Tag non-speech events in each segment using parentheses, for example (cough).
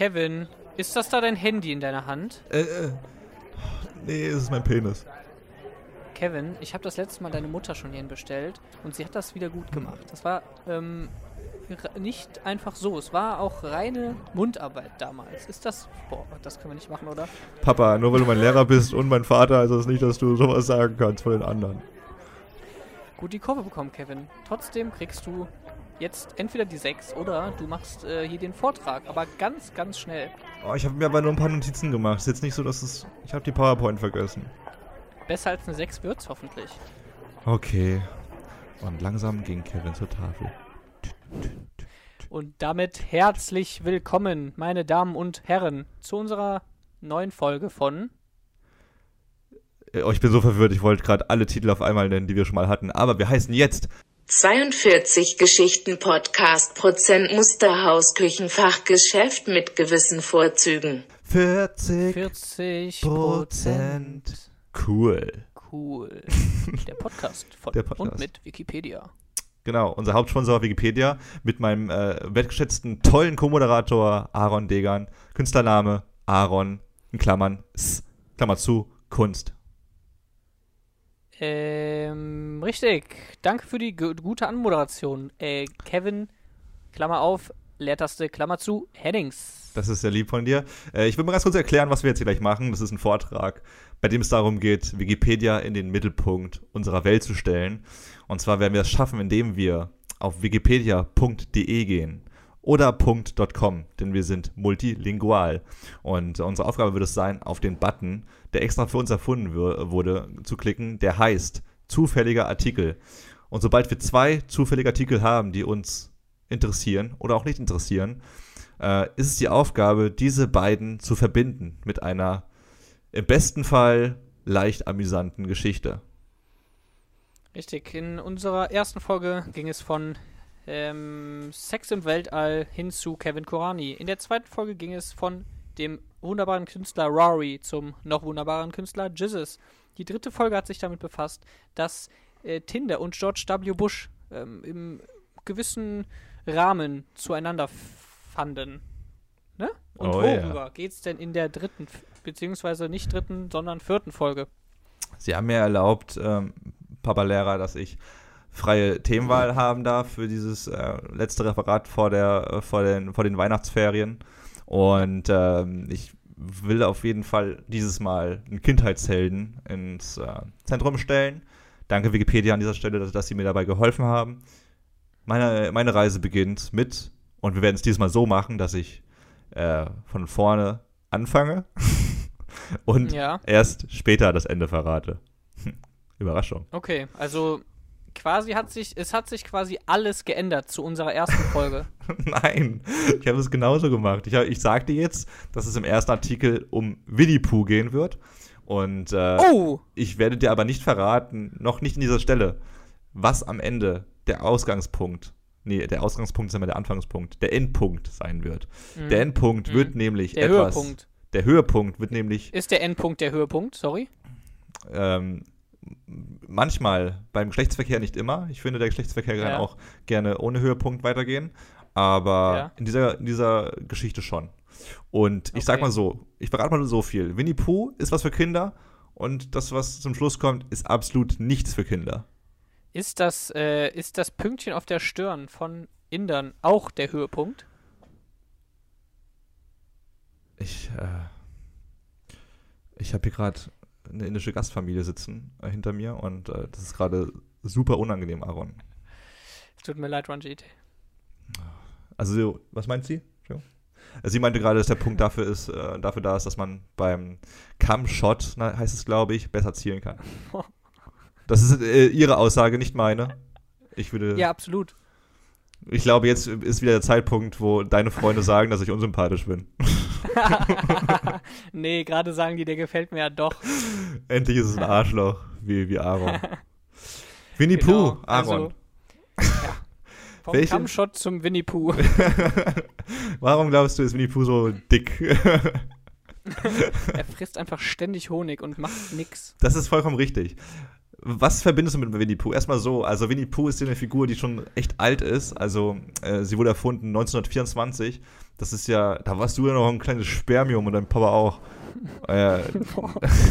Kevin, ist das da dein Handy in deiner Hand? Äh, äh. Nee, es ist mein Penis. Kevin, ich habe das letzte Mal deine Mutter schon hierhin bestellt und sie hat das wieder gut gemacht. Das war ähm, nicht einfach so. Es war auch reine Mundarbeit damals. Ist das. Boah, das können wir nicht machen, oder? Papa, nur weil du mein Lehrer bist und mein Vater, heißt das nicht, dass du sowas sagen kannst von den anderen. Gut die Kurve bekommen, Kevin. Trotzdem kriegst du jetzt entweder die 6 oder du machst äh, hier den Vortrag. Aber ganz, ganz schnell. Oh, ich habe mir aber nur ein paar Notizen gemacht. Ist jetzt nicht so, dass es. Ich habe die PowerPoint vergessen. Besser als eine 6 wird's hoffentlich. Okay. Und langsam ging Kevin zur Tafel. Und damit herzlich willkommen, meine Damen und Herren, zu unserer neuen Folge von Äh, Oh, ich bin so verwirrt. Ich wollte gerade alle Titel auf einmal nennen, die wir schon mal hatten. Aber wir heißen jetzt 42 Geschichten Podcast Prozent Musterhaus Küchenfachgeschäft mit gewissen Vorzügen. 40 40 Prozent. Cool. Cool. (laughs) Der Podcast von Der Podcast. und mit Wikipedia. Genau, unser Hauptsponsor Wikipedia mit meinem äh, wertgeschätzten, tollen Co-Moderator Aaron Degan. Künstlername Aaron, in Klammern, S, Klammer zu, Kunst. Ähm, richtig. Danke für die gu- gute Anmoderation. Äh, Kevin, Klammer auf, Leertaste, Klammer zu, Headings. Das ist sehr lieb von dir. Äh, ich will mal ganz kurz erklären, was wir jetzt hier gleich machen. Das ist ein Vortrag, bei dem es darum geht, Wikipedia in den Mittelpunkt unserer Welt zu stellen. Und zwar werden wir es schaffen, indem wir auf wikipedia.de gehen oder .com, denn wir sind multilingual. Und unsere Aufgabe wird es sein, auf den Button, der extra für uns erfunden wurde, zu klicken, der heißt zufälliger Artikel. Und sobald wir zwei zufällige Artikel haben, die uns interessieren oder auch nicht interessieren, äh, ist es die Aufgabe, diese beiden zu verbinden mit einer im besten Fall leicht amüsanten Geschichte. Richtig. In unserer ersten Folge ging es von ähm, Sex im Weltall hin zu Kevin Korani. In der zweiten Folge ging es von dem wunderbaren Künstler Rory zum noch wunderbaren Künstler Jizzes. Die dritte Folge hat sich damit befasst, dass äh, Tinder und George W. Bush ähm, im gewissen Rahmen zueinander fanden. Ne? Und Oh worüber geht's denn in der dritten, beziehungsweise nicht dritten, sondern vierten Folge? Sie haben mir erlaubt, ähm, Papa Lehrer, dass ich freie Themenwahl haben darf für dieses äh, letzte Referat vor, der, äh, vor, den, vor den Weihnachtsferien. Und ähm, ich will auf jeden Fall dieses Mal einen Kindheitshelden ins äh, Zentrum stellen. Danke Wikipedia an dieser Stelle, dass, dass Sie mir dabei geholfen haben. Meine, meine Reise beginnt mit, und wir werden es diesmal so machen, dass ich äh, von vorne anfange (laughs) und Ja. erst später das Ende verrate. (laughs) Überraschung. Okay, also quasi hat sich, es hat sich quasi alles geändert zu unserer ersten Folge. (laughs) Nein, ich habe es genauso gemacht. Ich, hab- ich sagte jetzt, dass es im ersten Artikel um Winnie Pooh gehen wird. Und äh, Oh! ich werde dir aber nicht verraten, noch nicht in dieser Stelle, was am Ende der Ausgangspunkt, nee, der Ausgangspunkt ist immer der Anfangspunkt, der Endpunkt sein wird. Der Endpunkt Mhm. wird nämlich Der etwas. Höhepunkt. Der Höhepunkt wird nämlich Ist der Endpunkt der Höhepunkt? Sorry. ähm, manchmal beim Geschlechtsverkehr nicht immer. Ich finde, der Geschlechtsverkehr kann Ja. auch gerne ohne Höhepunkt weitergehen. Aber Ja. in, dieser, in dieser Geschichte schon. Und ich sag Okay. mal so, ich verrate mal so viel. Winnie Pooh ist was für Kinder und das, was zum Schluss kommt, ist absolut nichts für Kinder. Ist das, äh, ist das Pünktchen auf der Stirn von Indern auch der Höhepunkt? Ich, äh, ich habe hier gerade eine indische Gastfamilie sitzen äh, hinter mir und äh, das ist gerade super unangenehm, Aaron. Es tut mir leid, Ranjit. Also, so, was meint sie? Also Sie meinte gerade, dass der Punkt dafür ist, äh, dafür da ist, dass man beim Cam-Shot, na, heißt es, glaube ich, besser zielen kann. (laughs) Das ist äh, Ihre Aussage, nicht meine. Ich würde, Ja, absolut. ich glaube, jetzt ist wieder der Zeitpunkt, wo deine Freunde sagen, dass ich unsympathisch bin. (laughs) (laughs) nee, gerade sagen die, der gefällt mir ja doch. Endlich ist es ein Arschloch, wie, wie Aaron. (laughs) Winnie Genau, Pooh, Aaron. Also, ja. Vom Welche- Kammshot zum Winnie Pooh. (laughs) Warum glaubst du, ist Winnie Pooh so dick? er frisst einfach ständig Honig und macht nix. Das ist vollkommen richtig. Was verbindest du mit Winnie Pooh? Erstmal so, also Winnie Pooh ist ja eine Figur, die schon echt alt ist. Also äh, sie wurde erfunden 1924. Das ist ja, da warst du ja noch ein kleines Spermium und dein Papa auch. Äh,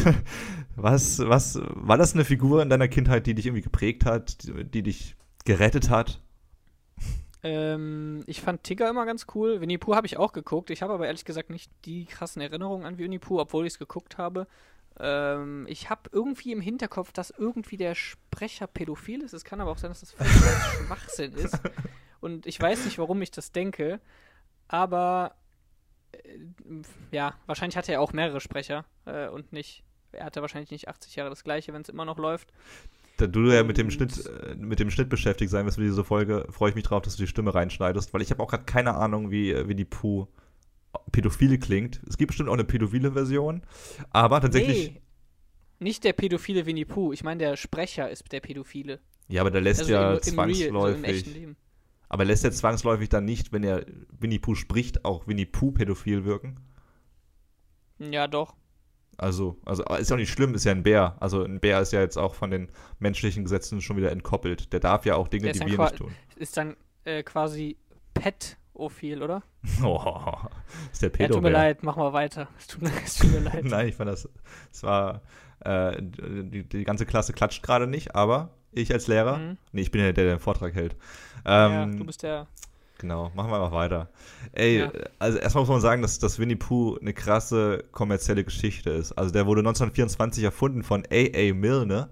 (laughs) was, was, war das eine Figur in deiner Kindheit, die dich irgendwie geprägt hat, die, die dich gerettet hat? Ähm, ich fand Tigger immer ganz cool. Winnie Pooh habe ich auch geguckt. Ich habe aber ehrlich gesagt nicht die krassen Erinnerungen an Winnie Pooh, obwohl ich es geguckt habe. Ähm, ich habe irgendwie im Hinterkopf, dass irgendwie der Sprecher pädophil ist. Es kann aber auch sein, dass das (laughs) Schwachsinn ist. Und ich weiß nicht, warum ich das denke. Aber äh, ja, wahrscheinlich hatte er auch mehrere Sprecher äh, und nicht. Er hatte wahrscheinlich nicht 80 Jahre das gleiche, wenn es immer noch läuft. Da du ja mit dem Schnitt, äh, mit dem Schnitt beschäftigt sein wirst für diese Folge, freue ich mich drauf, dass du die Stimme reinschneidest, weil ich habe auch gerade keine Ahnung, wie, wie die Pooh pädophile klingt. Es gibt bestimmt auch eine pädophile Version, aber tatsächlich. Nee, nicht der pädophile Winnie Pooh. Ich meine, der Sprecher ist der pädophile. Ja, aber der lässt Also ja im, im zwangsläufig. Real, so aber lässt er zwangsläufig dann nicht, wenn er Winnie Pooh spricht, auch Winnie Pooh pädophil wirken? Ja, doch. Also, also ist ja auch nicht schlimm, ist ja ein Bär. Also ein Bär ist ja jetzt auch von den menschlichen Gesetzen schon wieder entkoppelt. Der darf ja auch Dinge, die wir nicht tun. Ist dann äh, quasi Pet-ophil, oder? (laughs) Oh, (laughs) ist der Ja, tut mir leid, mach mal weiter. Es tut (laughs) tut mir leid. Nein, ich fand das, es war, äh, die, die ganze Klasse klatscht gerade nicht, aber ich als Lehrer, Mhm. nee, ich bin ja der, der den Vortrag hält. ja, Ähm, du bist der. Genau, machen wir einfach weiter. Ey, Ja. also erstmal muss man sagen, dass, dass Winnie Pooh eine krasse kommerzielle Geschichte ist. Also der wurde 1924 erfunden von A.A. Milne.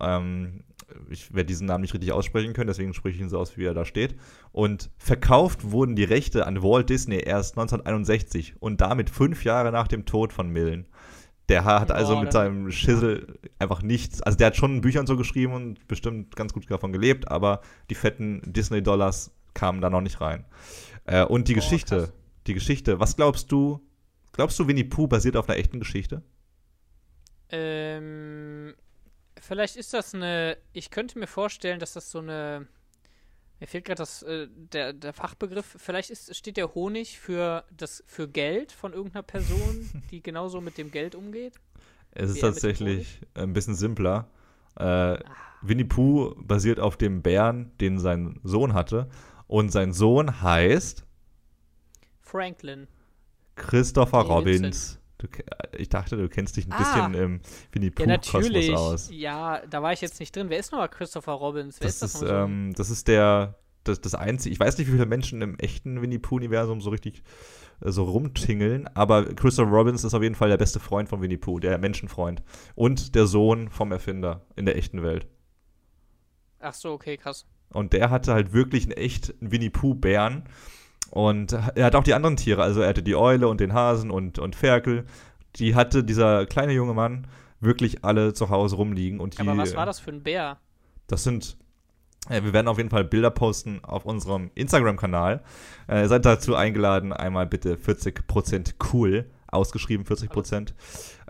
Ähm, ich werde diesen Namen nicht richtig aussprechen können, deswegen spreche ich ihn so aus, wie er da steht. Und verkauft wurden die Rechte an Walt Disney erst 1961 und damit fünf Jahre nach dem Tod von Milne. Der hat also Boah, mit seinem Schissel einfach nichts. Also der hat schon Büchern so geschrieben und bestimmt ganz gut davon gelebt, aber die fetten Disney-Dollars kamen da noch nicht rein. Äh, und die Boah, Geschichte, krass. die Geschichte, was glaubst du? Glaubst du, Winnie Pooh basiert auf einer echten Geschichte? Ähm, vielleicht ist das eine. Ich könnte mir vorstellen, dass das so eine. Mir fehlt gerade das äh, der, der Fachbegriff. Vielleicht ist, steht der Honig für das für Geld von irgendeiner Person, (laughs) die genauso mit dem Geld umgeht. Es ist tatsächlich ein bisschen simpler. Äh, Winnie Pooh basiert auf dem Bären, den sein Sohn hatte. Und sein Sohn heißt Franklin. Christopher Robbins. Du, ke- ich dachte, du kennst dich ein Ah. bisschen im Winnie Ja, Pooh-Kosmos natürlich. aus. Ja, da war ich jetzt nicht drin. Wer ist nochmal Christopher Robbins? Wer Das ist das ist, ähm, das ist der, das, das einzige, ich weiß nicht, wie viele Menschen im echten Winnie Pooh-Universum so richtig äh, so rumtingeln, aber Christopher Robbins ist auf jeden Fall der beste Freund von Winnie Pooh, der Menschenfreund. Und der Sohn vom Erfinder in der echten Welt. Ach so, okay, krass. Und der hatte halt wirklich einen echten Winnie Pooh-Bären. Und er hat auch die anderen Tiere, also er hatte die Eule und den Hasen und, und Ferkel. Die hatte dieser kleine junge Mann wirklich alle zu Hause rumliegen. Und die, Aber was war das für ein Bär? Das sind, äh, wir werden auf jeden Fall Bilder posten auf unserem Instagram-Kanal. Äh, ihr seid dazu eingeladen, einmal bitte 40% cool, ausgeschrieben 40%,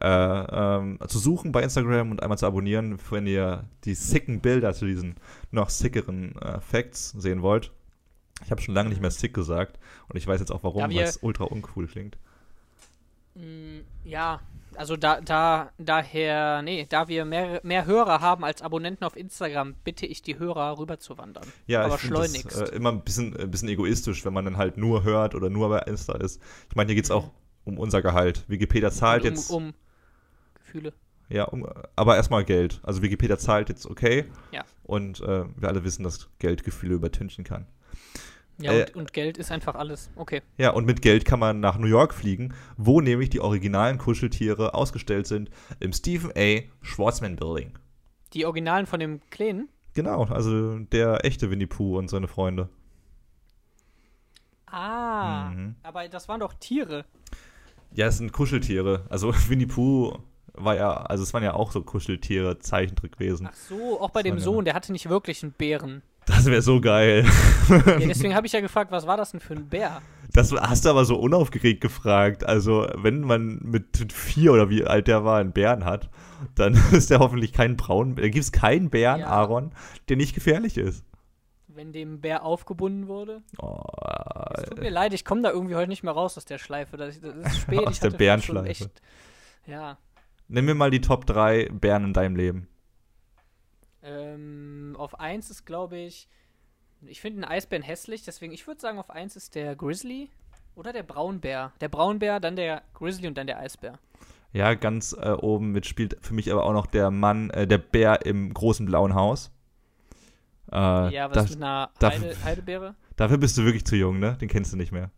äh, ähm, zu suchen bei Instagram und einmal zu abonnieren, wenn ihr die sicken Bilder zu diesen noch sickeren äh, Facts sehen wollt. Ich habe schon lange nicht mehr sick gesagt und ich weiß jetzt auch warum, weil es ultra uncool klingt. Mm, ja, also da, da, daher, nee, da wir mehr, mehr Hörer haben als Abonnenten auf Instagram, bitte ich die Hörer rüberzuwandern. Ja, Aber ich finde das schleunigst. äh, immer ein bisschen, ein bisschen egoistisch, wenn man dann halt nur hört oder nur bei Insta ist. Ich meine, hier geht es auch um unser Gehalt. Wikipedia zahlt um, jetzt, um Gefühle. ja, um, aber erstmal Geld. Also Wikipedia zahlt jetzt okay. Ja. Und äh, wir alle wissen, dass Geld Gefühle übertünchen kann. Ja, Äh, und, und Geld ist einfach alles. Okay. Ja, und mit Geld kann man nach New York fliegen, wo nämlich die originalen Kuscheltiere ausgestellt sind im Stephen A. Schwarzman Building. Die Originalen von dem Kleinen? Genau, also der echte Winnie Pooh und seine Freunde. Ah, Mhm. aber das waren doch Tiere. Ja, es sind Kuscheltiere. Also (laughs) Winnie Pooh war ja, also es waren ja auch so Kuscheltiere, Zeichentrickwesen. Ach so, auch bei Das dem waren ja- Sohn, der hatte nicht wirklich einen Bären. Das wäre so geil. Ja, deswegen habe ich ja gefragt, was war das denn für ein Bär? Das hast du aber so unaufgeregt gefragt. Also, wenn man mit vier oder wie alt der war, einen Bären hat, dann (laughs) ist der hoffentlich kein braun. Da gibt es keinen Bären, Ja. Aaron, der nicht gefährlich ist. Wenn dem Bär aufgebunden wurde? Oh, Es tut mir leid, ich komme da irgendwie heute nicht mehr raus aus der Schleife. Das, das ist spät. (laughs) Aus der Bärenschleife. echt- Ja. Nimm mir mal die Top 3 Bären in deinem Leben. Ähm, auf 1 ist, glaube ich, ich finde einen Eisbären hässlich, deswegen ich würde sagen, auf 1 ist der Grizzly oder der Braunbär. Der Braunbär, dann der Grizzly und dann der Eisbär. Ja, ganz äh, oben mitspielt für mich aber auch noch der Mann, äh, der Bär im großen blauen Haus. Äh, ja, was das, mit einer Heide, Heidebeere? Dafür bist du wirklich zu jung, ne? Den kennst du nicht mehr.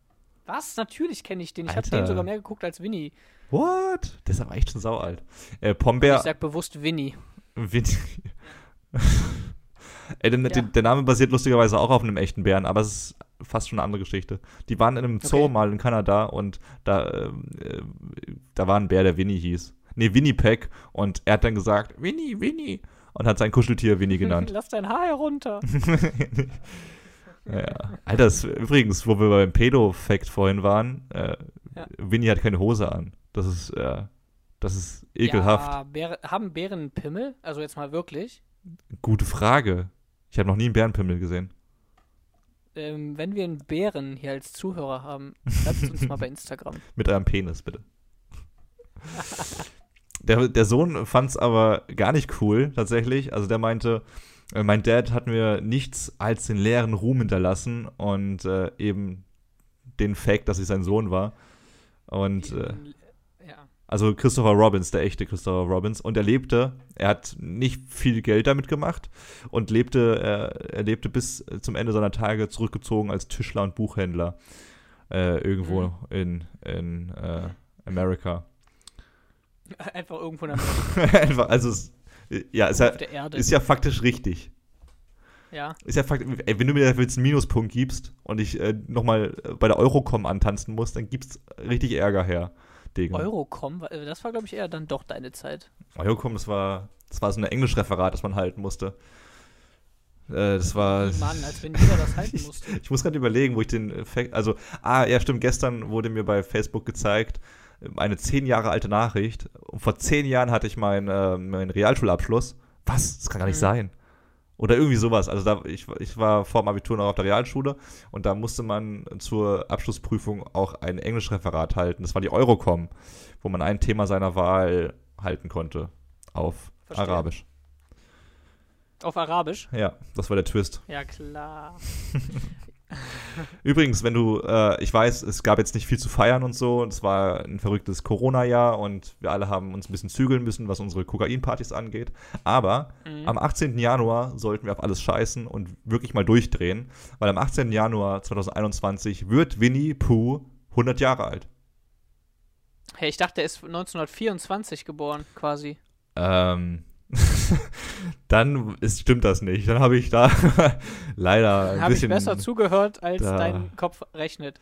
Was? Natürlich kenne ich den. Ich habe den sogar mehr geguckt als Winnie. What? Der ist aber echt schon saualt. Äh, Pombeer. Ich sag bewusst Winnie. Winnie. (laughs) Der, ja. der, Name basiert lustigerweise auch auf einem echten Bären, aber es ist fast schon eine andere Geschichte. Die waren in einem Zoo okay. mal in Kanada und da, äh, da war ein Bär, der Winnie hieß. Nee, Winnipeg. Und er hat dann gesagt, Winnie, Winnie. Und hat sein Kuscheltier Winnie (laughs) genannt. Lass dein Haar herunter. (laughs) ja. Alter, das, übrigens, wo wir beim Pedo-Fact vorhin waren, äh, ja. Winnie hat keine Hose an. Das ist, äh, das ist ekelhaft. Ja, Bäre, haben Bären Pimmel? Also jetzt mal wirklich? Gute Frage. Ich habe noch nie einen Bärenpimmel gesehen. Ähm, wenn wir einen Bären hier als Zuhörer haben, schreibt es uns mal bei (laughs) Instagram. Mit eurem Penis, bitte. der, der Sohn fand es aber gar nicht cool, tatsächlich. Also der meinte, äh, mein Dad hat mir nichts als den leeren Ruhm hinterlassen und äh, eben den Fact, dass ich sein Sohn war. Und äh, also Christopher Robbins, der echte Christopher Robbins. Und er lebte, er hat nicht viel Geld damit gemacht und lebte, er, er lebte bis zum Ende seiner Tage zurückgezogen als Tischler und Buchhändler äh, irgendwo mhm. in, in äh, Amerika. (laughs) Einfach irgendwo in Amerika. (laughs) Einfach, also, es, ja, ist ja, ist ja faktisch richtig. Ja. Ist ja faktisch, ey, wenn du mir dafür jetzt einen Minuspunkt gibst und ich äh, nochmal bei der Eurocom antanzen muss, dann gibt's richtig Ärger her. Ding. Eurocom, das war, glaube ich, eher dann doch deine Zeit. Eurocom, das war, das war so ein Englischreferat, das man halten musste. Äh, das war. Mann, als wenn jeder das halten (laughs) musste. ich muss gerade überlegen, wo ich den Effekt. Also, ah, ja, stimmt, gestern wurde mir bei Facebook gezeigt, eine zehn Jahre alte Nachricht. Und vor zehn Jahren hatte ich meinen äh, mein Realschulabschluss. Was? Das kann gar nicht mhm. sein. Oder irgendwie sowas. Also da, ich, ich war vor dem Abitur noch auf der Realschule und da musste man zur Abschlussprüfung auch ein Englischreferat halten. Das war die Eurocom, wo man ein Thema seiner Wahl halten konnte. Auf Verstehe. Arabisch. Auf Arabisch? Ja, das war der Twist. Ja, klar. (laughs) (laughs) Übrigens, wenn du, äh, ich weiß, es gab jetzt nicht viel zu feiern und so, es war ein verrücktes Corona-Jahr und wir alle haben uns ein bisschen zügeln müssen, was unsere Kokain-Partys angeht. Aber mhm. am 18. Januar sollten wir auf alles scheißen und wirklich mal durchdrehen, weil am 18. Januar 2021 wird Winnie Pooh 100 Jahre alt. Hey, ich dachte, er ist 1924 geboren, quasi. Ähm, (laughs) dann ist, stimmt das nicht. Dann habe ich da (laughs) leider ein hab bisschen. Habe ich besser zugehört, als da, dein Kopf rechnet.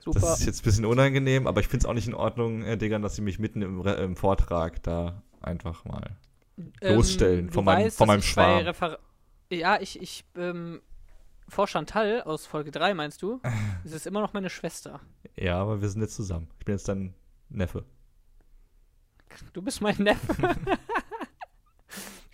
Super. Das ist jetzt ein bisschen unangenehm, aber ich finde es auch nicht in Ordnung, Herr Digger, dass Sie mich mitten im, im Vortrag da einfach mal ähm, losstellen von, meinem, weißt, von meinem Schwarm. Ja, ich, ich, ähm, vor Chantal aus Folge 3, meinst du? (laughs) Es ist immer noch meine Schwester. Ja, aber wir sind jetzt zusammen. Ich bin jetzt dein Neffe. Du bist mein Neffe.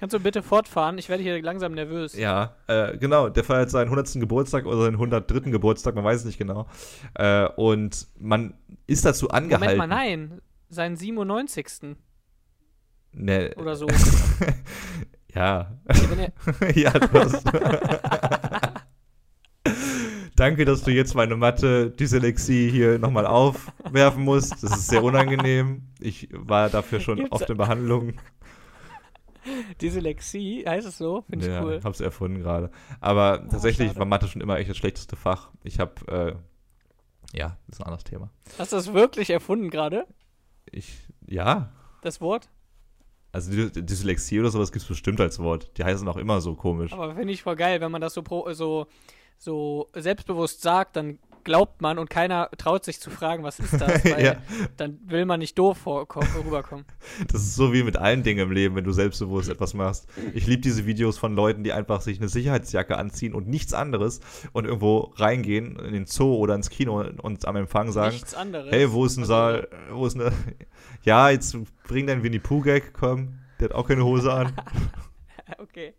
Kannst du bitte fortfahren? Ich werde hier langsam nervös. Ja, äh, genau. Der feiert seinen 100. Geburtstag oder seinen 103. Geburtstag, man weiß es nicht genau. Äh, und man ist dazu angehalten. Moment mal, nein. Seinen 97. Ne. Oder so. (laughs) ja. (laughs) ja, du hast. (laughs) Danke, dass du jetzt meine Mathe-Dyslexie hier nochmal aufwerfen musst. Das ist sehr unangenehm. Ich war dafür schon Gibt's oft in Behandlung. Dyslexie, heißt es so? Finde ich ja, cool. hab's erfunden gerade. Aber oh, tatsächlich schade. war Mathe schon immer echt das schlechteste Fach. Ich habe, äh, ja, das ist ein anderes Thema. Hast du das wirklich erfunden gerade? Ich, ja. Das Wort? Also Dyslexie oder sowas gibt es bestimmt als Wort. Die heißen auch immer so komisch. Aber finde ich voll geil, wenn man das so, pro, so, so selbstbewusst sagt, dann glaubt man und keiner traut sich zu fragen, was ist das, (laughs) weil ja. dann will man nicht doof rüberkommen. (laughs) Das ist so wie mit allen Dingen im Leben, wenn du selbstbewusst etwas machst. Ich liebe diese Videos von Leuten, die einfach sich eine Sicherheitsjacke anziehen und nichts anderes und irgendwo reingehen in den Zoo oder ins Kino und am Empfang sagen, nichts anderes. hey, wo ist ein also, Saal, wo ist eine, (laughs) ja, jetzt bring deinen Winnie Pooh Gag, komm, der hat auch keine Hose an. okay.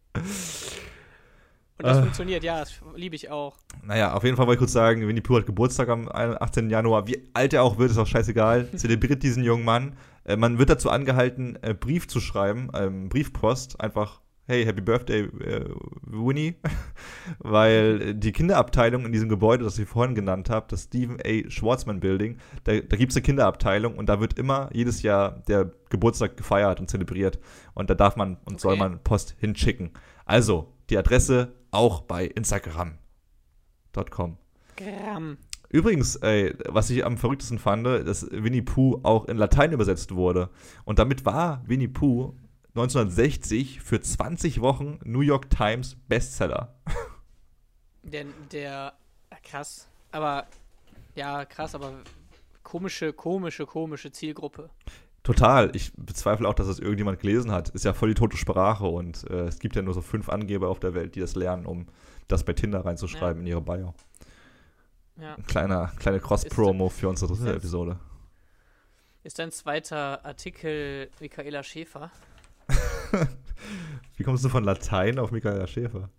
Und das äh, funktioniert, ja, das liebe ich auch. Naja, auf jeden Fall wollte ich kurz sagen, Winnie Pooh hat Geburtstag am 18. Januar. Wie alt er auch wird, ist auch scheißegal. (laughs) Zelebriert diesen jungen Mann. Äh, man wird dazu angehalten, äh, Brief zu schreiben, ähm, Briefpost, einfach hey, Happy Birthday, äh, Winnie, (laughs) weil die Kinderabteilung in diesem Gebäude, das ich vorhin genannt habe, das Stephen A. Schwarzman Building, da, da gibt es eine Kinderabteilung und da wird immer jedes Jahr der Geburtstag gefeiert und zelebriert und da darf man und Okay. soll man Post hinschicken. Also, die Adresse auch bei Instagram.com. Gramm. Übrigens, ey, was ich am verrücktesten fand, dass Winnie Pooh auch in Latein übersetzt wurde. Und damit war Winnie Pooh 1960 für 20 Wochen New York Times Bestseller. Der, der, krass. Aber, ja, krass, aber komische, komische, komische Zielgruppe. Total. Ich bezweifle auch, dass das irgendjemand gelesen hat. Ist ja voll die tote Sprache und äh, es gibt ja nur so fünf Angeber auf der Welt, die das lernen, um das bei Tinder reinzuschreiben in ihre Bio. Ja. Ein kleiner, kleine Cross-Promo für unsere dritte Episode. Ist dein zweiter Artikel Michaela Schäfer? (laughs) Wie kommst du von Latein auf Michaela Schäfer?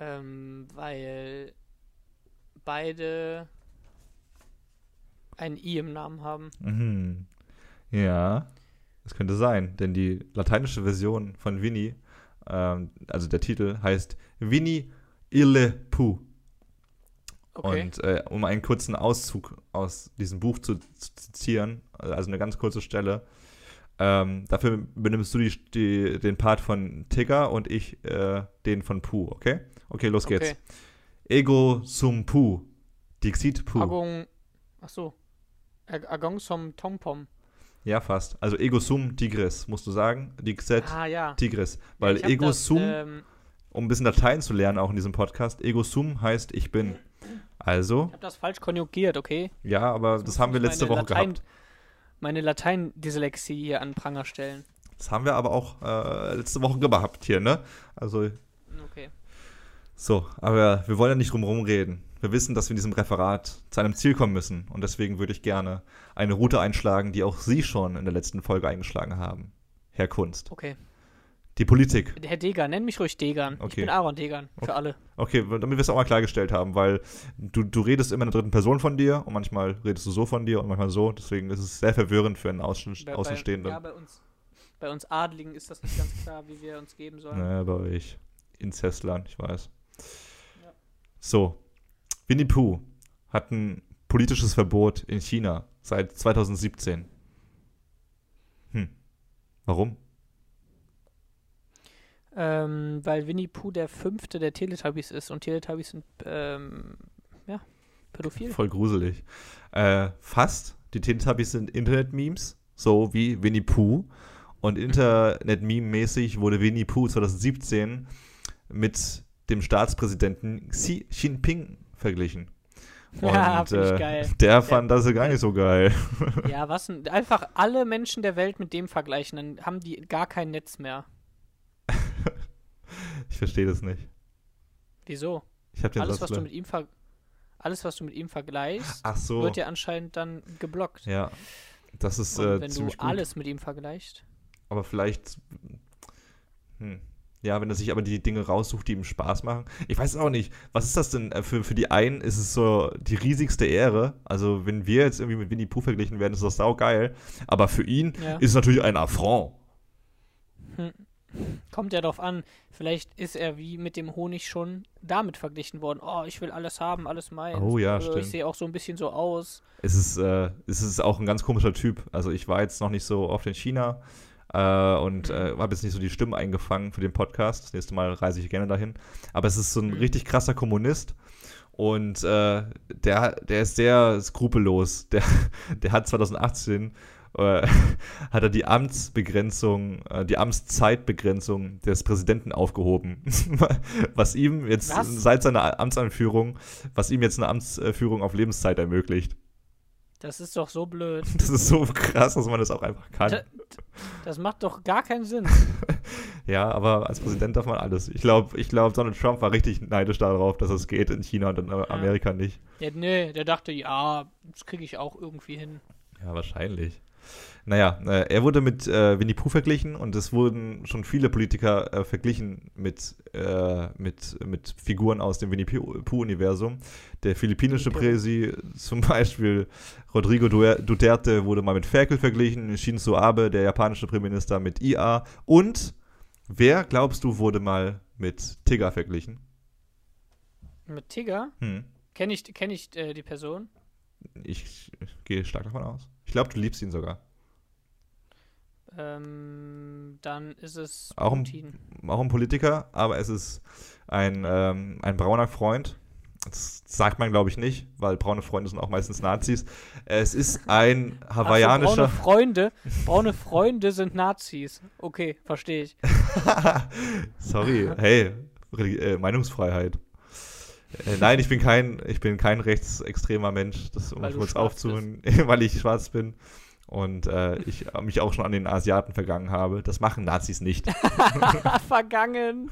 Ähm, weil beide ein I im Namen haben. Mhm. Ja, das könnte sein, denn die lateinische Version von Winnie, ähm, also der Titel, heißt Winnie Ille Pooh. Okay. Und äh, um einen kurzen Auszug aus diesem Buch zu, zu zitieren, also eine ganz kurze Stelle, ähm, dafür benimmst du die, die, den Part von Tigger und ich äh, den von Pooh, okay? Okay, los geht's. okay. Ego sum Pooh, Dixit Pooh. Agong. Achso. Ag- Agong som Tompom. Ja, fast. Also Ego sum Tigris, musst du sagen. Dixit Ah, ja. Tigris. Ja, Weil hab Ego das, sum, Ähm, um ein bisschen Latein zu lernen, auch in diesem Podcast, Ego sum heißt ich bin. Also, ich habe das falsch konjugiert, okay? ja, aber das haben wir letzte Woche Latein- gehabt. Meine Latein-Dyslexie hier an Pranger stellen. Das haben wir aber auch äh, letzte Woche gehabt hier, ne? Also, Okay. So, aber wir wollen ja nicht drum reden. Wir wissen, dass wir in diesem Referat zu einem Ziel kommen müssen. Und deswegen würde ich gerne eine Route einschlagen, die auch Sie schon in der letzten Folge eingeschlagen haben. Herr Kunst. Okay. Die Politik. Herr Degan, nenn mich ruhig Degan. Ich Okay. bin Aaron Degan, für Okay. alle. Okay, damit wir es auch mal klargestellt haben, weil du, du redest immer in der dritten Person von dir und manchmal redest du so von dir und manchmal so. Deswegen ist es sehr verwirrend für einen Außen Bei- Außenstehenden. Bei, ja, bei uns, bei uns Adligen ist das nicht ganz klar, wie wir uns geben sollen. Naja, bei euch. Inzestlern, ich weiß. Ja. So. Winnie Pooh hat ein politisches Verbot in China seit 2017. Hm. Warum? Ähm, weil Winnie Pooh der fünfte der Teletubbies ist und Teletubbies sind, ähm, ja, pädophil. Voll gruselig. Äh, fast. Die Teletubbies sind Internet-Memes, so wie Winnie Pooh. Und (laughs) Internet-Meme-mäßig wurde Winnie Pooh 2017 mit dem Staatspräsidenten Xi Jinping verglichen. (laughs) Und Ja, find ich äh, geil. der fand das gar nicht so geil. (laughs) Ja, was denn? Einfach alle Menschen der Welt mit dem vergleichen, dann haben die gar kein Netz mehr. (laughs) Ich verstehe das nicht. Wieso? Ich habe den Alles, Satz was du mit ihm alles, was du mit ihm vergleichst, so. wird ja anscheinend dann geblockt. ja. Das ist Und äh, wenn du gut. alles mit ihm vergleichst. Aber vielleicht. Hm. Ja, wenn er sich aber die Dinge raussucht, die ihm Spaß machen. Ich weiß auch nicht. Was ist das denn? Äh, Für, für die einen ist es so die riesigste Ehre. Also, wenn wir jetzt irgendwie mit Winnie Pooh verglichen werden, ist das saugeil. Aber für ihn Ja. ist es natürlich ein Affront. Kommt ja drauf an. Vielleicht ist er wie mit dem Honig schon damit verglichen worden. Oh, ich will alles haben, alles meins. Oh ja, Äh, stimmt. Ich sehe auch so ein bisschen so aus. Es ist, äh, es ist auch ein ganz komischer Typ. Also, ich war jetzt noch nicht so oft in China äh, und äh, habe jetzt nicht so die Stimmen eingefangen für den Podcast. Das nächste Mal reise ich gerne dahin. Aber es ist so ein Mhm. richtig krasser Kommunist. Und äh, der, der ist sehr skrupellos. (laughs) Der, der hat 2018 äh, (laughs) hat er die Amtsbegrenzung, äh, die Amtszeitbegrenzung des Präsidenten aufgehoben. (laughs) was ihm jetzt Was? seit seiner Amtsanführung, was ihm jetzt eine Amtsführung auf Lebenszeit ermöglicht. Das ist doch so blöd. (laughs) Das ist so krass, dass man das auch einfach kann. Da- Das macht doch gar keinen Sinn. (laughs) Ja, aber als Präsident darf man alles. Ich glaube, ich glaub, Donald Trump war richtig neidisch darauf, dass es geht in China und in Amerika nicht. Ja, nee, der dachte, ja, das kriege ich auch irgendwie hin. Ja, wahrscheinlich. Naja, äh, er wurde mit äh, Winnie Pooh verglichen und es wurden schon viele Politiker äh, verglichen mit, äh, mit, mit Figuren aus dem Winnie Pooh-Universum. Der philippinische Okay. Präsi, zum Beispiel Rodrigo Duterte, wurde mal mit Ferkel verglichen, Shinzo Abe, der japanische Premierminister, mit IA und Wer glaubst du wurde mal mit Tigger verglichen? Mit Tigger? Hm. Kenne ich, kenn ich äh, die Person? Ich, ich gehe stark davon aus. Ich glaube, du liebst ihn sogar. Ähm, dann ist es Auch ein-. Auch ein Politiker, aber es ist ein, ähm, ein brauner Freund. Das sagt man, glaube ich, nicht, weil braune Freunde sind auch meistens Nazis. Es ist ein hawaiianischer. braune Freunde. Braune Freunde sind Nazis. Okay, verstehe ich. (laughs) Sorry, hey, äh, Meinungsfreiheit. Äh, nein, ich bin kein, ich bin kein rechtsextremer Mensch, das um kurz aufzuholen, (laughs) weil ich schwarz bin und äh, ich mich auch schon an den Asiaten vergangen habe. Das machen Nazis nicht. (laughs) (laughs) Vergangen.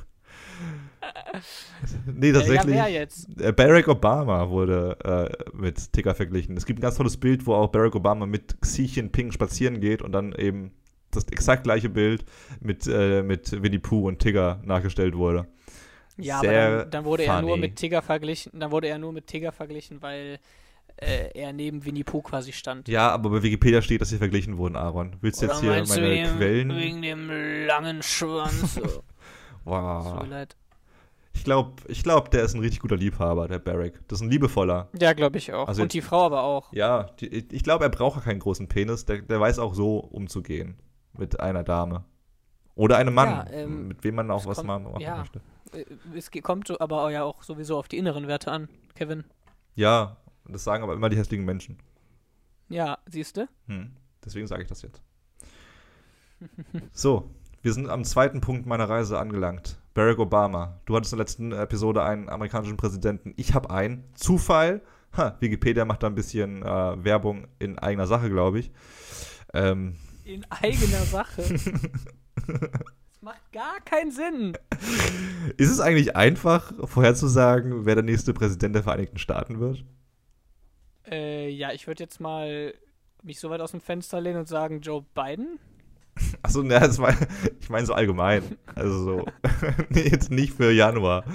nee, Äh, ja, tatsächlich. wer jetzt? äh, Barack Obama wurde äh, mit Ticker verglichen. Es gibt ein ganz tolles Bild, wo auch Barack Obama mit Xi Jinping spazieren geht und dann eben das exakt gleiche Bild mit, äh, mit Winnie Pooh und Tigger nachgestellt wurde. Ja, Sehr aber dann, dann wurde er nur funny. mit Tigger verglichen. Dann wurde er nur mit Tigger verglichen, weil äh, er neben Winnie Pooh quasi stand. Ja, aber bei Wikipedia steht, dass sie verglichen wurden, Aaron. Willst du jetzt hier meine wegen, Quellen? Wegen dem langen Schwanz. (laughs) Wow. Tut mir leid. Ich glaube, ich glaub, der ist ein richtig guter Liebhaber, der Barack. Das ist ein liebevoller. Ja, glaube ich auch. Also Und die Frau aber auch. Ja, die, ich glaube, er braucht keinen großen Penis. Der, der weiß auch so umzugehen mit einer Dame. Oder einem Mann, Ja, ähm, mit wem man auch was kommt- machen ja. möchte. Äh, Es kommt aber ja auch sowieso auf die inneren Werte an, Kevin. Ja, das sagen aber immer die hässlichen Menschen. Ja, siehst du? Hm. Deswegen sage ich das jetzt. (laughs) So, wir sind am zweiten Punkt meiner Reise angelangt. Barack Obama. Du hattest in der letzten Episode einen amerikanischen Präsidenten. Ich habe einen. Zufall. Ha, Wikipedia macht da ein bisschen äh, Werbung in eigener Sache, glaube ich. Ähm, In eigener Sache. (laughs) das macht gar keinen Sinn. ist es eigentlich einfach, vorherzusagen, wer der nächste Präsident der Vereinigten Staaten wird? Äh, ja, ich würde jetzt mal mich so weit aus dem Fenster lehnen und sagen, Joe Biden? Achso, ne, das war, ich meine so allgemein. Also so, (laughs) nee, jetzt nicht für Januar. (laughs)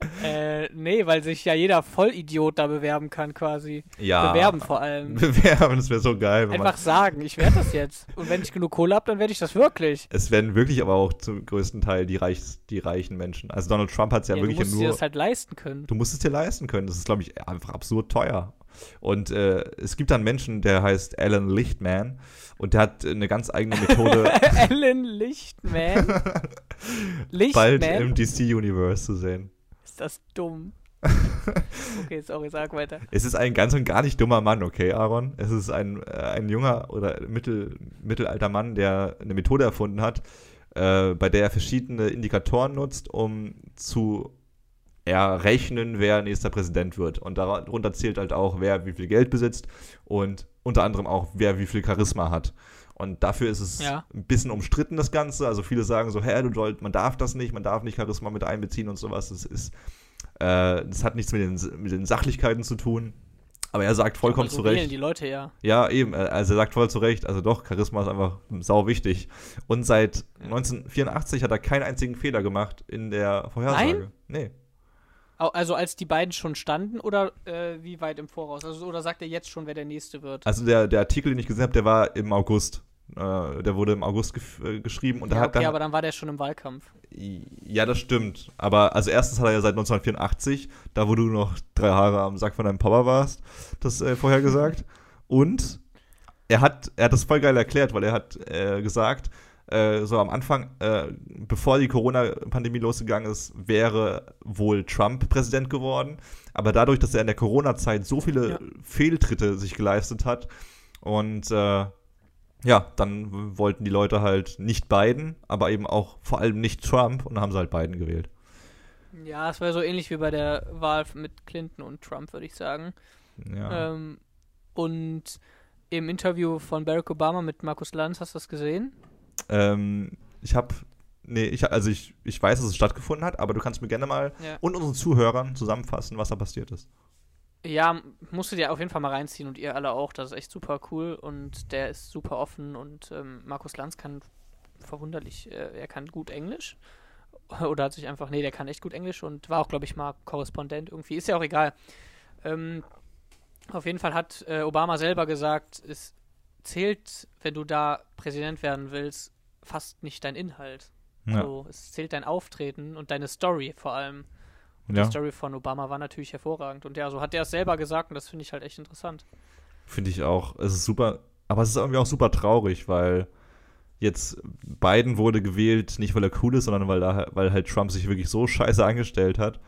(laughs) Äh, nee, weil sich ja jeder Vollidiot da bewerben kann quasi. Ja. Bewerben vor allem. (laughs) Bewerben, das wäre so geil. Wenn man, Einfach sagen, ich werde das jetzt. Und wenn ich genug Kohle habe, dann werde ich das wirklich. es werden wirklich aber auch zum größten Teil die, reich, die reichen Menschen. Also Donald Trump hat es ja, Ja, du wirklich musst dir nur. das halt leisten können. Du musst es dir leisten können. Das ist, glaube ich, einfach absurd teuer. Und äh, es gibt dann Menschen, der heißt Alan Lichtman und der hat eine ganz eigene Methode, (laughs) Alan Lichtman. (laughs) bald Lichtman? im DC-Universe zu sehen. Ist das dumm? (laughs) okay, sorry, sag weiter. Es ist ein ganz und gar nicht dummer Mann, okay, Aaron? Es ist ein, äh, ein junger oder mittel, mittelalter Mann, der eine Methode erfunden hat, äh, bei der er verschiedene Indikatoren nutzt, um zu errechnen, wer nächster Präsident wird. Und darunter zählt halt auch, wer wie viel Geld besitzt und unter anderem auch, wer wie viel Charisma hat. Und dafür ist es Ja. ein bisschen umstritten, das Ganze. Also viele sagen so, hä, du sollst, man darf das nicht, man darf nicht Charisma mit einbeziehen und sowas. Das ist, äh, das hat nichts mit den, mit den Sachlichkeiten zu tun. Aber er sagt vollkommen zu Recht. die Leute ja. Ja, eben. Also er sagt voll zu Recht. Also doch, Charisma ist einfach sau wichtig. Und seit 1984 hat er keinen einzigen Fehler gemacht in der Vorhersage. Nee. Au- Also als die beiden schon standen oder äh, wie weit im Voraus? Also oder sagt er jetzt schon, wer der nächste wird? Also der, der Artikel, den ich gesehen habe, der war im August. Äh, der wurde im August äh, geschrieben und ja, hat okay, dann. aber dann war der schon im Wahlkampf. Ja, das stimmt. Aber also erstens hat er ja seit 1984, da wo du noch drei Haare am Sack von deinem Papa warst, das äh, vorher gesagt. (laughs) Und er hat, er hat das voll geil erklärt, weil er hat äh, gesagt, äh, so am Anfang, äh, bevor die Corona-Pandemie losgegangen ist, wäre wohl Trump Präsident geworden. Aber dadurch, dass er in der Corona-Zeit so viele Ja. Fehltritte sich geleistet hat und äh, ja, dann wollten die Leute halt nicht Biden, aber eben auch vor allem nicht Trump und dann haben sie halt Biden gewählt. Ja, es war so ähnlich wie bei der Wahl mit Clinton und Trump, würde ich sagen. Ja. Ähm, und im Interview von Barack Obama mit Markus Lanz, hast du das gesehen? Ähm, ich habe, nee, ich, also ich, ich weiß, dass es stattgefunden hat, aber du kannst mir gerne mal Ja. und unseren Zuhörern zusammenfassen, was da passiert ist. Ja, musst du dir auf jeden Fall mal reinziehen und ihr alle auch. Das ist echt super cool und der ist super offen und ähm, Markus Lanz kann verwunderlich, äh, er kann gut Englisch. (laughs) Oder hat sich einfach, nee, der kann echt gut Englisch und war auch, glaube ich, mal Korrespondent irgendwie. Ist ja auch egal. Ähm, auf jeden Fall hat äh, Obama selber gesagt, es zählt, wenn du da Präsident werden willst, fast nicht dein Inhalt. Ja. So, es zählt dein Auftreten und deine Story vor allem. Und ja. die Story von Obama war natürlich hervorragend. Und ja, so hat er es selber gesagt und das finde ich halt echt interessant. Finde ich auch. Es ist super, aber es ist irgendwie auch super traurig, weil jetzt Biden wurde gewählt, nicht weil er cool ist, sondern weil, da, weil halt Trump sich wirklich so scheiße angestellt hat.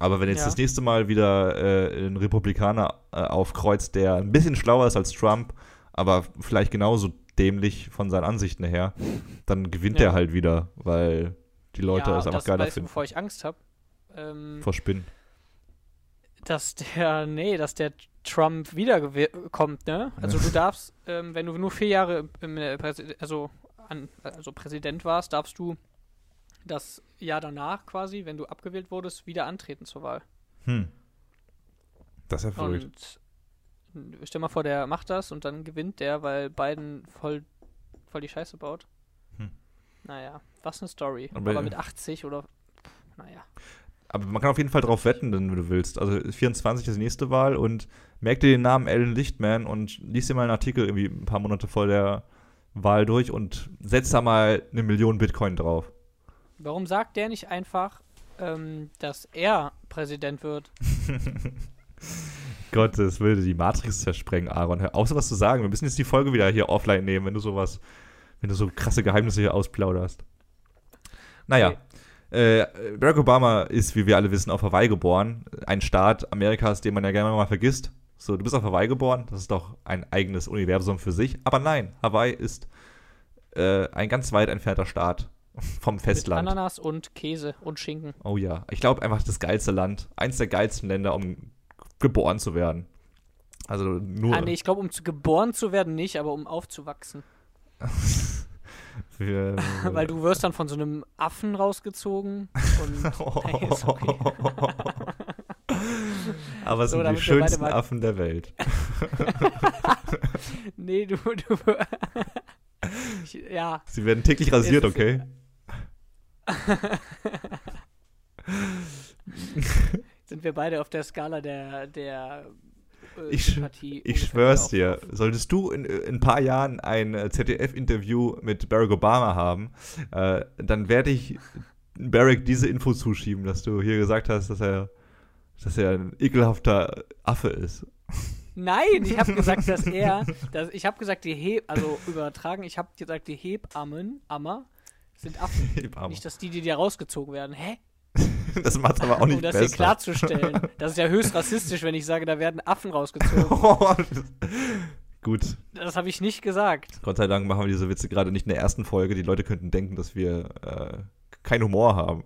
Aber wenn jetzt Ja. das nächste Mal wieder äh, ein Republikaner äh, aufkreuzt, der ein bisschen schlauer ist als Trump, aber vielleicht genauso dämlich von seinen Ansichten her, dann gewinnt Ja. er halt wieder, weil die Leute ja, es einfach das geiler weißt du, finden. bevor ich Angst habe. Ähm, Vor Spinnen. dass der, nee, dass der Trump wiederkommt, ne? Also du darfst, ähm, wenn du nur vier Jahre im, im, äh, also, an, also Präsident warst, darfst du das Jahr danach quasi, wenn du abgewählt wurdest, wieder antreten zur Wahl. Hm. Das ist ja verrückt. Und äh, stell mal vor, der macht das und dann gewinnt der, weil Biden voll, voll die Scheiße baut. Hm. Naja, was eine Story. Aber- Aber, mit 80 oder, naja. Aber man kann auf jeden Fall drauf wetten, wenn du willst. Also 24 ist die nächste Wahl und merk dir den Namen Alan Lichtman und lies dir mal einen Artikel irgendwie ein paar Monate vor der Wahl durch und setz da mal eine Million Bitcoin drauf. Warum sagt der nicht einfach, ähm, dass er Präsident wird? Gott, das würde die Matrix zersprengen, Aaron. Hör auf, sowas zu sagen. Wir müssen jetzt die Folge wieder hier offline nehmen, wenn du sowas, wenn du so krasse Geheimnisse hier ausplauderst. Naja. Äh, Barack Obama ist, wie wir alle wissen, auf Hawaii geboren. Ein Staat Amerikas, den man ja gerne mal vergisst. So, du bist auf Hawaii geboren, das ist doch ein eigenes Universum für sich. Aber nein, Hawaii ist äh, ein ganz weit entfernter Staat vom Mit Festland. Ananas und Käse und Schinken. Oh ja, ich glaube einfach das geilste Land. Eins der geilsten Länder, um geboren zu werden. Also nur. Ah, nee, ich glaube, um zu geboren zu werden nicht, aber um aufzuwachsen. (laughs) für, (laughs) Weil du wirst dann von so einem Affen rausgezogen und. (laughs) Aber es So, sind die schönsten Affen der Welt. (laughs) nee, du, du ich, ja, Sie werden täglich rasiert, okay? sind wir beide auf der Skala der der äh, Ich Sympathie Ich schwör's dir, solltest du in, in ein paar Jahren ein äh, ZDF-Interview mit Barack Obama haben, äh, dann werde ich Barack diese Info zuschieben, dass du hier gesagt hast, dass er, dass er ein ekelhafter Affe ist. Nein, ich habe gesagt, dass (laughs) er, dass, ich habe gesagt, die Heb, also übertragen, ich habe gesagt, die Hebammen, Ammer, sind Affen. (laughs) Hebamme. Nicht, dass die, die da rausgezogen werden. Hä? (laughs) Das macht's aber auch nicht um das hier besser. klarzustellen. (laughs) Das ist ja höchst rassistisch, wenn ich sage, da werden Affen rausgezogen. (laughs) Gut, Das habe ich nicht gesagt. Gott sei Dank machen wir diese Witze gerade nicht in der ersten Folge. Die Leute könnten denken, dass wir äh, keinen Humor haben.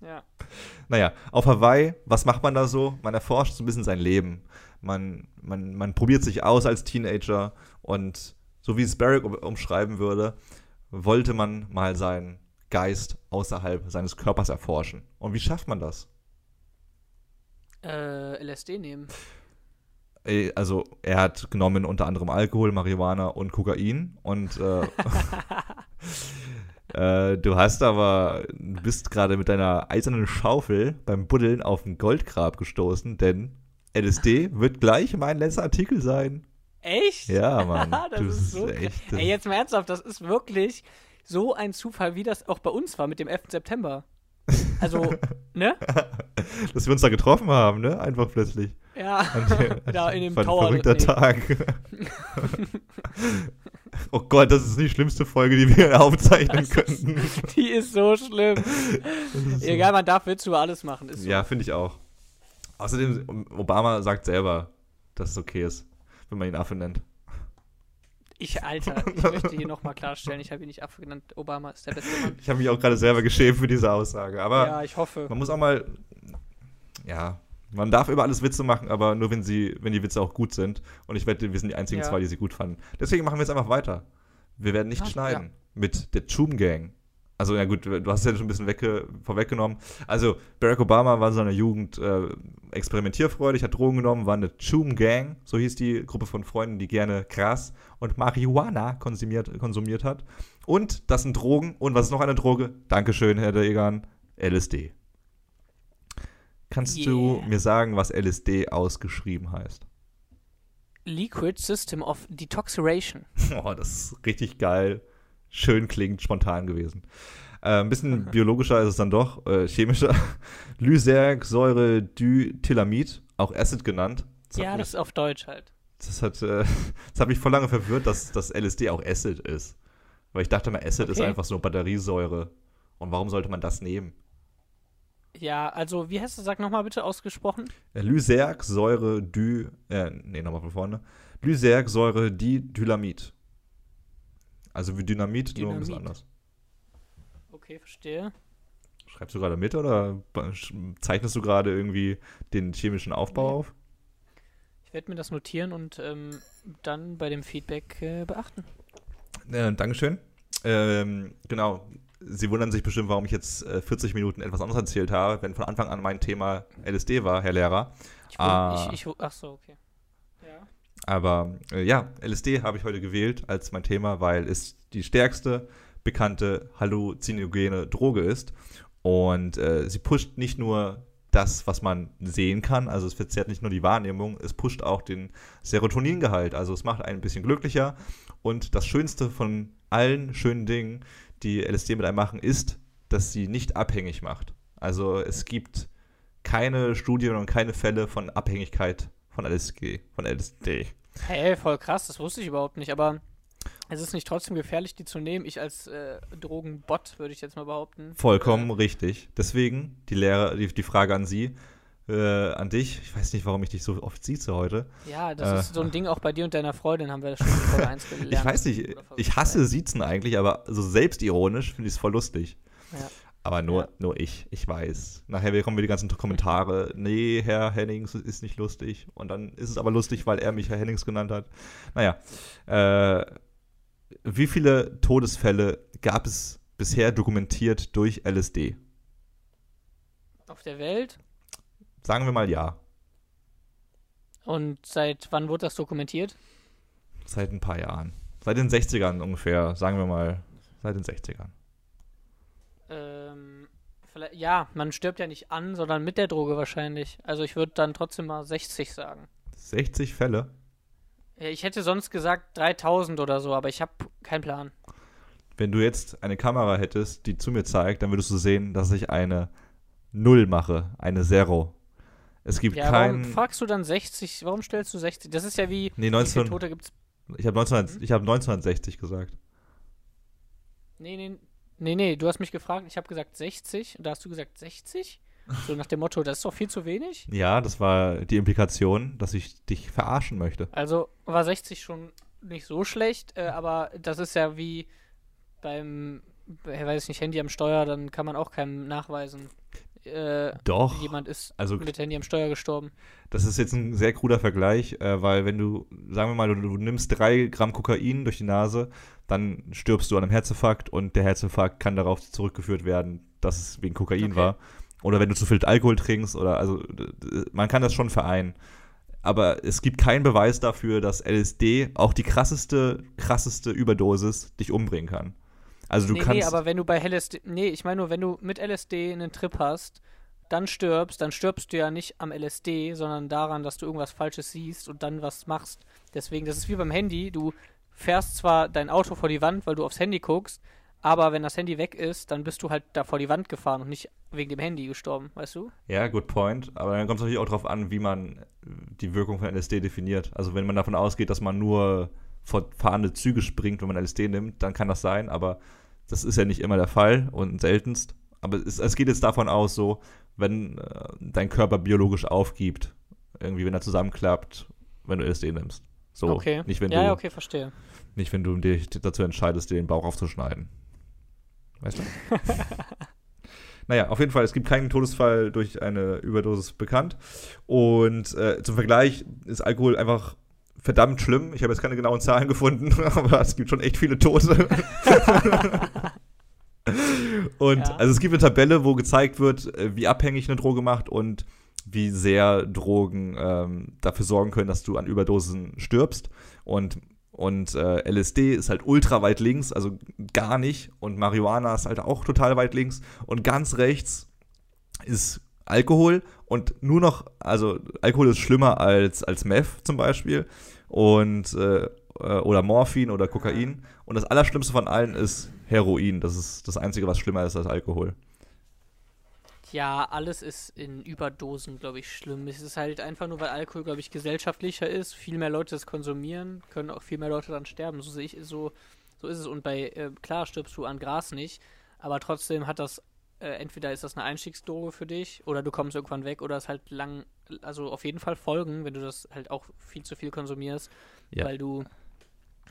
Ja. Naja, auf Hawaii, was macht man da so? Man erforscht so ein bisschen sein Leben. Man, man, man probiert sich aus als Teenager und so wie es Barrick um, umschreiben würde, wollte man mal seinen Geist außerhalb seines Körpers erforschen. Und wie schafft man das? Äh, LSD nehmen. Ey, Also er hat genommen unter anderem Alkohol, Marihuana und Kokain und äh, (laughs) (laughs) äh, du hast aber, bist gerade mit deiner eisernen Schaufel beim Buddeln auf ein Goldgrab gestoßen, denn LSD wird gleich mein letzter Artikel sein. Echt? Ja, Mann. (laughs) das du ist so. echt. Ey, jetzt mal ernsthaft, das ist wirklich so ein Zufall, wie das auch bei uns war mit dem 11. September. (laughs) Also, ne? (laughs) dass wir uns da getroffen haben, ne? Einfach plötzlich. Ja. An- (laughs) Da in dem War ein Tower. verrückter nee. Tag. oh Gott, das ist die schlimmste Folge, die wir aufzeichnen Das ist- könnten. Die ist so schlimm. Ist so- Egal, man darf Witze über alles machen. Ist so. Ja, finde ich auch. Außerdem, Obama sagt selber, dass es okay ist, wenn man ihn Affe nennt. Ich, Alter, (laughs) ich möchte hier nochmal klarstellen, ich habe ihn nicht Affe genannt. Obama ist der beste Mann. Ich habe mich auch gerade selber geschämt für diese Aussage. Aber Ja, ich hoffe. man muss auch mal, ja, man darf über alles Witze machen, aber nur wenn sie, wenn die Witze auch gut sind. Und ich wette, wir sind die einzigen Ja. zwei, die sie gut fanden. Deswegen machen wir jetzt einfach weiter. Wir werden nicht Ah, schneiden mit der Choom Gang. Also, ja gut, du hast es ja schon ein bisschen wegge vorweggenommen. Also, Barack Obama war in seiner Jugend äh, experimentierfreudig, hat Drogen genommen, war eine Choom Gang, so hieß die Gruppe von Freunden, die gerne Gras und Marihuana konsumiert, konsumiert hat. Und das sind Drogen. Und was ist noch eine Droge? Dankeschön, Herr Degan. LSD. Kannst du Yeah. mir sagen, was LSD ausgeschrieben heißt? Liquid System of Detoxeration. (laughs) Oh, das ist richtig geil. Schön klingt, spontan gewesen. Äh, ein bisschen biologischer ist es dann doch, äh, chemischer. (laughs) Lysergsäure-Dithylamid, auch Acid genannt. Das ja, das ist auf Deutsch halt. Das hat, äh, (laughs) das hat mich voll lange verwirrt, dass das LSD auch Acid ist. Weil ich dachte mal, Acid okay. ist einfach so Batteriesäure. Und warum sollte man das nehmen? Ja, also, wie heißt das? Sag nochmal bitte ausgesprochen. Äh, Lysergsäure Dy, äh, nee, nochmal von vorne. Lysergsäure Didynamid. Also wie Dynamit, Dynamit, nur ein bisschen anders. Okay, verstehe. Schreibst du gerade mit oder zeichnest du gerade irgendwie den chemischen Aufbau nee. auf? Ich werde mir das notieren und ähm, dann bei dem Feedback äh, beachten. Äh, Dankeschön. Ähm, genau. Sie wundern sich bestimmt, warum ich jetzt äh, 40 Minuten etwas anderes erzählt habe, wenn von Anfang an mein Thema LSD war, Herr Lehrer. Ich, ah, ich, ich, ach so, okay. Aber äh, ja, LSD habe ich heute gewählt als mein Thema, weil es die stärkste bekannte halluzinogene Droge ist. Und äh, sie pusht nicht nur das, was man sehen kann, also es verzerrt nicht nur die Wahrnehmung, es pusht auch den Serotoningehalt. Also es macht einen ein bisschen glücklicher. Und das Schönste von allen schönen Dingen, die LSD mit einem machen, ist, dass sie nicht abhängig macht. Also es gibt keine Studien und keine Fälle von Abhängigkeit von LSD. Von LSD. Hey, voll krass, das wusste ich überhaupt nicht, aber es ist nicht trotzdem gefährlich, die zu nehmen. Ich als äh, Drogenbot würde ich jetzt mal behaupten. Vollkommen äh, richtig. Deswegen die, Lehre, die, die Frage an Sie, äh, an dich. Ich weiß nicht, warum ich dich so oft sieze heute. Ja, das äh, ist so ein Ding auch bei dir und deiner Freundin, haben wir das schon in Folge 1 (laughs) gelernt. ich weiß nicht, ich hasse Siezen eigentlich, aber so selbstironisch finde ich es voll lustig. Ja. Aber nur, ja. nur ich, ich weiß. Nachher kommen wir die ganzen Kommentare. (laughs) Nee, Herr Hennings ist nicht lustig. Und dann ist es aber lustig, weil er mich Herr Hennings genannt hat. Naja. Äh, wie viele Todesfälle gab es bisher dokumentiert durch LSD? Auf der Welt? Sagen wir mal ja. Und seit wann wurde das dokumentiert? Seit ein paar Jahren. Seit den 60ern ungefähr, sagen wir mal. Seit den 60ern. Ähm, ja, man stirbt ja nicht an, sondern mit der Droge wahrscheinlich. Also ich würde dann trotzdem mal 60 sagen. 60 Fälle? Ja, ich hätte sonst gesagt 3000 oder so, aber ich habe keinen Plan. Wenn du jetzt eine Kamera hättest, die zu mir zeigt, dann würdest du sehen, dass ich eine Null mache, eine Zero. Es gibt ja, keinen. Warum fragst du dann 60? Warum stellst du 60? Das ist ja wie. Nee, 19, wie Tote gibt's? Ich habe 19, hab 1960 gesagt. Nee, nee, nee, nee, du hast mich gefragt, ich habe gesagt 60 und da hast du gesagt 60? So nach dem Motto, das ist doch viel zu wenig? (laughs) Ja, das war die Implikation, dass ich dich verarschen möchte. Also war 60 schon nicht so schlecht, äh, aber das ist ja wie beim, ich weiß nicht, Handy am Steuer, dann kann man auch keinem nachweisen. Äh, Doch. Jemand ist also, mit Handy am Steuer gestorben. Das ist jetzt ein sehr kruder Vergleich, äh, weil wenn du, sagen wir mal, du, du, nimmst drei Gramm Kokain durch die Nase, dann stirbst du an einem Herzinfarkt und der Herzinfarkt kann darauf zurückgeführt werden, dass es wegen Kokain okay. war. Oder wenn du zu viel Alkohol trinkst oder also man kann das schon vereinen. Aber es gibt keinen Beweis dafür, dass LSD auch die krasseste, krasseste Überdosis dich umbringen kann. Also du nee, kannst. Nee, aber wenn du bei LSD. Nee, ich meine nur, wenn du mit LSD einen Trip hast, dann stirbst, dann stirbst du ja nicht am LSD, sondern daran, dass du irgendwas Falsches siehst und dann was machst. Deswegen, das ist wie beim Handy. Du fährst zwar dein Auto vor die Wand, weil du aufs Handy guckst, aber wenn das Handy weg ist, dann bist du halt da vor die Wand gefahren und nicht wegen dem Handy gestorben, weißt du? Ja, good point. Aber dann kommt es natürlich auch darauf an, wie man die Wirkung von LSD definiert. Also wenn man davon ausgeht, dass man nur vor fahrende Züge springt, wenn man LSD nimmt, dann kann das sein, aber das ist ja nicht immer der Fall und seltenst. Aber es, es geht jetzt davon aus, so, wenn äh, dein Körper biologisch aufgibt, irgendwie, wenn er zusammenklappt, wenn du LSD nimmst. So, okay. nicht wenn ja, du, ja, okay, verstehe. Nicht, wenn du dich dazu entscheidest, dir den Bauch aufzuschneiden. Weißt du? (laughs) naja, auf jeden Fall, es gibt keinen Todesfall durch eine Überdosis bekannt. Und äh, zum Vergleich ist Alkohol einfach verdammt schlimm. Ich habe jetzt keine genauen Zahlen gefunden, (laughs) aber es gibt schon echt viele Tote. (laughs) und ja. also es gibt eine Tabelle, wo gezeigt wird, äh, wie abhängig eine Droge macht und wie sehr Drogen ähm, dafür sorgen können, dass du an Überdosen stirbst. Und und äh, LSD ist halt ultra weit links, also gar nicht. Und Marihuana ist halt auch total weit links. Und ganz rechts ist Alkohol und nur noch, also Alkohol ist schlimmer als, als Meth zum Beispiel. Und, äh, äh, oder Morphin oder Kokain. Und das Allerschlimmste von allen ist Heroin. Das ist das Einzige, was schlimmer ist als Alkohol. Ja, alles ist in Überdosen, glaube ich, schlimm. Es ist halt einfach nur, weil Alkohol, glaube ich, gesellschaftlicher ist. Viel mehr Leute das konsumieren, können auch viel mehr Leute dann sterben. So sehe ich, so, so ist es. Und bei, äh, klar stirbst du an Gras nicht, aber trotzdem hat das, äh, entweder ist das eine Einstiegsdroge für dich oder du kommst irgendwann weg oder es halt lang, also auf jeden Fall Folgen, wenn du das halt auch viel zu viel konsumierst, Ja. weil du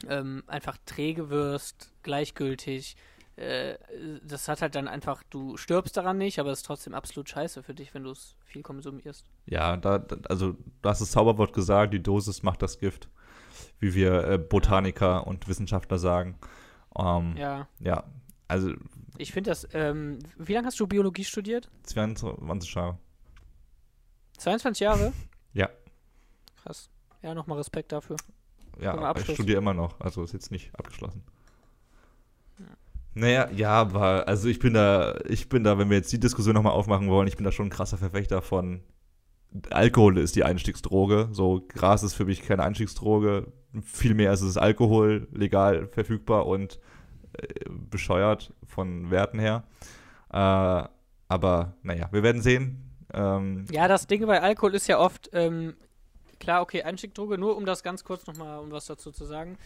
ähm, einfach träge wirst, gleichgültig. Äh, das hat halt dann einfach, du stirbst daran nicht, aber es ist trotzdem absolut scheiße für dich, wenn du es viel konsumierst. Ja, da, also du hast das Zauberwort gesagt, die Dosis macht das Gift, wie wir äh, Botaniker und Wissenschaftler sagen. Ähm, ja. Ja, also ich finde das, ähm, wie lange hast du Biologie studiert? 22 Jahre. 22 Jahre? (laughs) Ja. Krass. Ja, nochmal Respekt dafür. Ja, ich studiere immer noch, also ist jetzt nicht abgeschlossen. Naja, ja, aber also ich bin da, ich bin da, wenn wir jetzt die Diskussion nochmal aufmachen wollen, ich bin da schon ein krasser Verfechter von Alkohol ist die Einstiegsdroge. So, Gras ist für mich keine Einstiegsdroge. Vielmehr ist es Alkohol, legal verfügbar und bescheuert von Werten her. Äh, aber naja, wir werden sehen. Ähm, Ja, das Ding bei Alkohol ist ja oft, ähm, klar, okay, Einstiegdroge, nur um das ganz kurz nochmal, um was dazu zu sagen.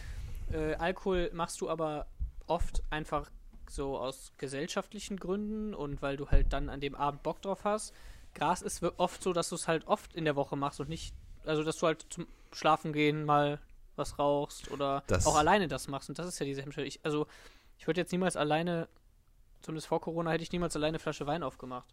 Äh, Alkohol machst du aber oft einfach so aus gesellschaftlichen Gründen und weil du halt dann an dem Abend Bock drauf hast. Gras ist oft so, dass du es halt oft in der Woche machst und nicht, also dass du halt zum Schlafen gehen mal was rauchst oder Das- auch alleine das machst. Und das ist ja diese Hemmschwelle. Also ich würde jetzt niemals alleine, zumindest vor Corona, hätte ich niemals alleine eine Flasche Wein aufgemacht.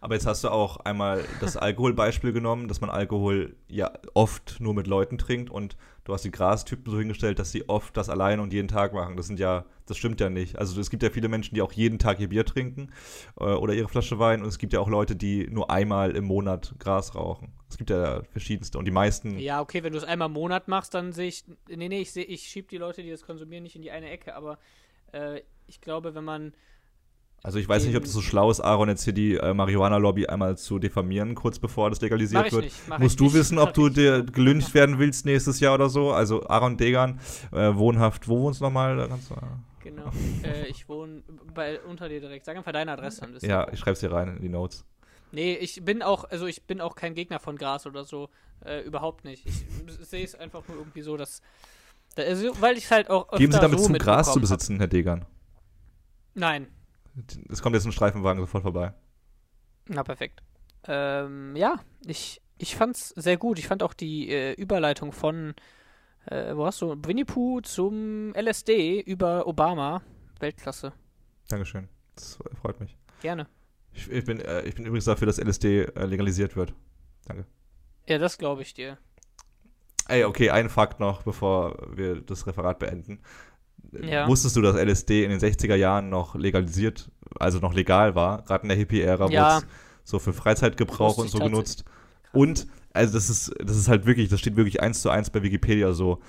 Aber jetzt hast du auch einmal das Alkoholbeispiel genommen, dass man Alkohol ja oft nur mit Leuten trinkt und du hast die Grastypen so hingestellt, dass sie oft das alleine und jeden Tag machen. Das sind ja, das stimmt ja nicht. Also es gibt ja viele Menschen, die auch jeden Tag ihr Bier trinken äh, oder ihre Flasche Wein und es gibt ja auch Leute, die nur einmal im Monat Gras rauchen. Es gibt ja verschiedenste und die meisten. Ja, okay, wenn du es einmal im Monat machst, dann sehe ich. Nee, nee, ich, seh, ich schieb die Leute, die das konsumieren, nicht in die eine Ecke, aber äh, ich glaube, wenn man. Also ich weiß nicht, ob das so schlau ist, Aaron jetzt hier die äh, Marihuana-Lobby einmal zu diffamieren, kurz bevor das legalisiert Mach ich wird. nicht. Mach Musst du nicht, wissen, ob du dir nicht. gelyncht werden willst nächstes Jahr oder so? Also Aaron Degan, äh, wohnhaft, wo wohnst du nochmal? Genau. äh, ich wohne bei, unter dir direkt. Sag einfach deine Adresse ja, ich schreib's dir rein in die Notes. Nee, ich bin auch, also ich bin auch kein Gegner von Gras oder so. Äh, überhaupt nicht. Ich sehe es einfach nur irgendwie so, dass. Also, weil ich halt auch. Geben Sie damit so zum Gras zu mitbekommen hab. besitzen, Herr Degan. Nein. Es kommt jetzt ein Streifenwagen sofort vorbei. Na, perfekt. Ähm, ja, ich, ich fand's sehr gut. Ich fand auch die äh, Überleitung von, äh, wo hast du, Winnie Pooh zum LSD über Obama. Weltklasse. Dankeschön. Das freut mich. Gerne. Ich, ich, bin, äh, ich bin übrigens dafür, dass LSD äh, legalisiert wird. Danke. Ja, das glaube ich dir. Ey, okay, ein Fakt noch, bevor wir das Referat beenden. Ja. Wusstest du, dass LSD in den 60er Jahren noch legalisiert, also noch legal war? Gerade in der Hippie-Ära Ja. wurde es so für Freizeitgebrauch und so genutzt. Und, also das ist, das ist halt wirklich, das steht wirklich eins zu eins bei Wikipedia so.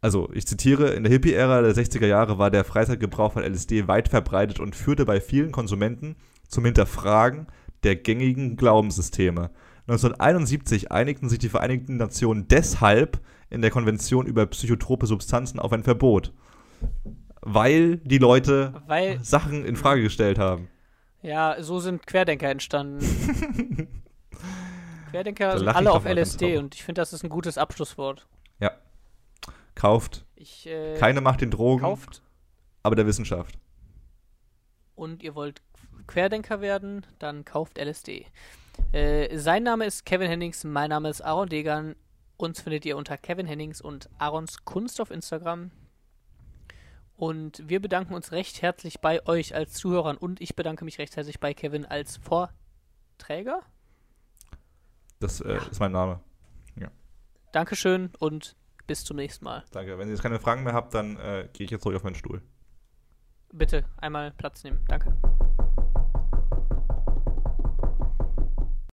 Also, ich zitiere, in der Hippie-Ära der 60er Jahre war der Freizeitgebrauch von LSD weit verbreitet und führte bei vielen Konsumenten zum Hinterfragen der gängigen Glaubenssysteme. 1971 einigten sich die Vereinigten Nationen deshalb in der Konvention über psychotrope Substanzen auf ein Verbot. Weil die Leute Weil, Sachen in Frage gestellt haben. ja, so sind Querdenker entstanden. (laughs) Querdenker sind alle auf LSD und ich finde, das ist ein gutes Abschlusswort. Kauft Ich, äh, keine Macht den Drogen, kauft aber der Wissenschaft. und ihr wollt Querdenker werden, dann kauft LSD. Äh, sein Name ist Kevin Hennings, mein Name ist Aaron Degan. Uns findet ihr unter Kevin Hennings und Aarons Kunst auf Instagram. Und wir bedanken uns recht herzlich bei euch als Zuhörern und ich bedanke mich recht herzlich bei Kevin als Vorträger. Das äh, ist mein Name. Dankeschön und bis zum nächsten Mal. Danke. Wenn ihr jetzt keine Fragen mehr habt, dann äh, gehe ich jetzt zurück auf meinen Stuhl. Bitte einmal Platz nehmen. Danke.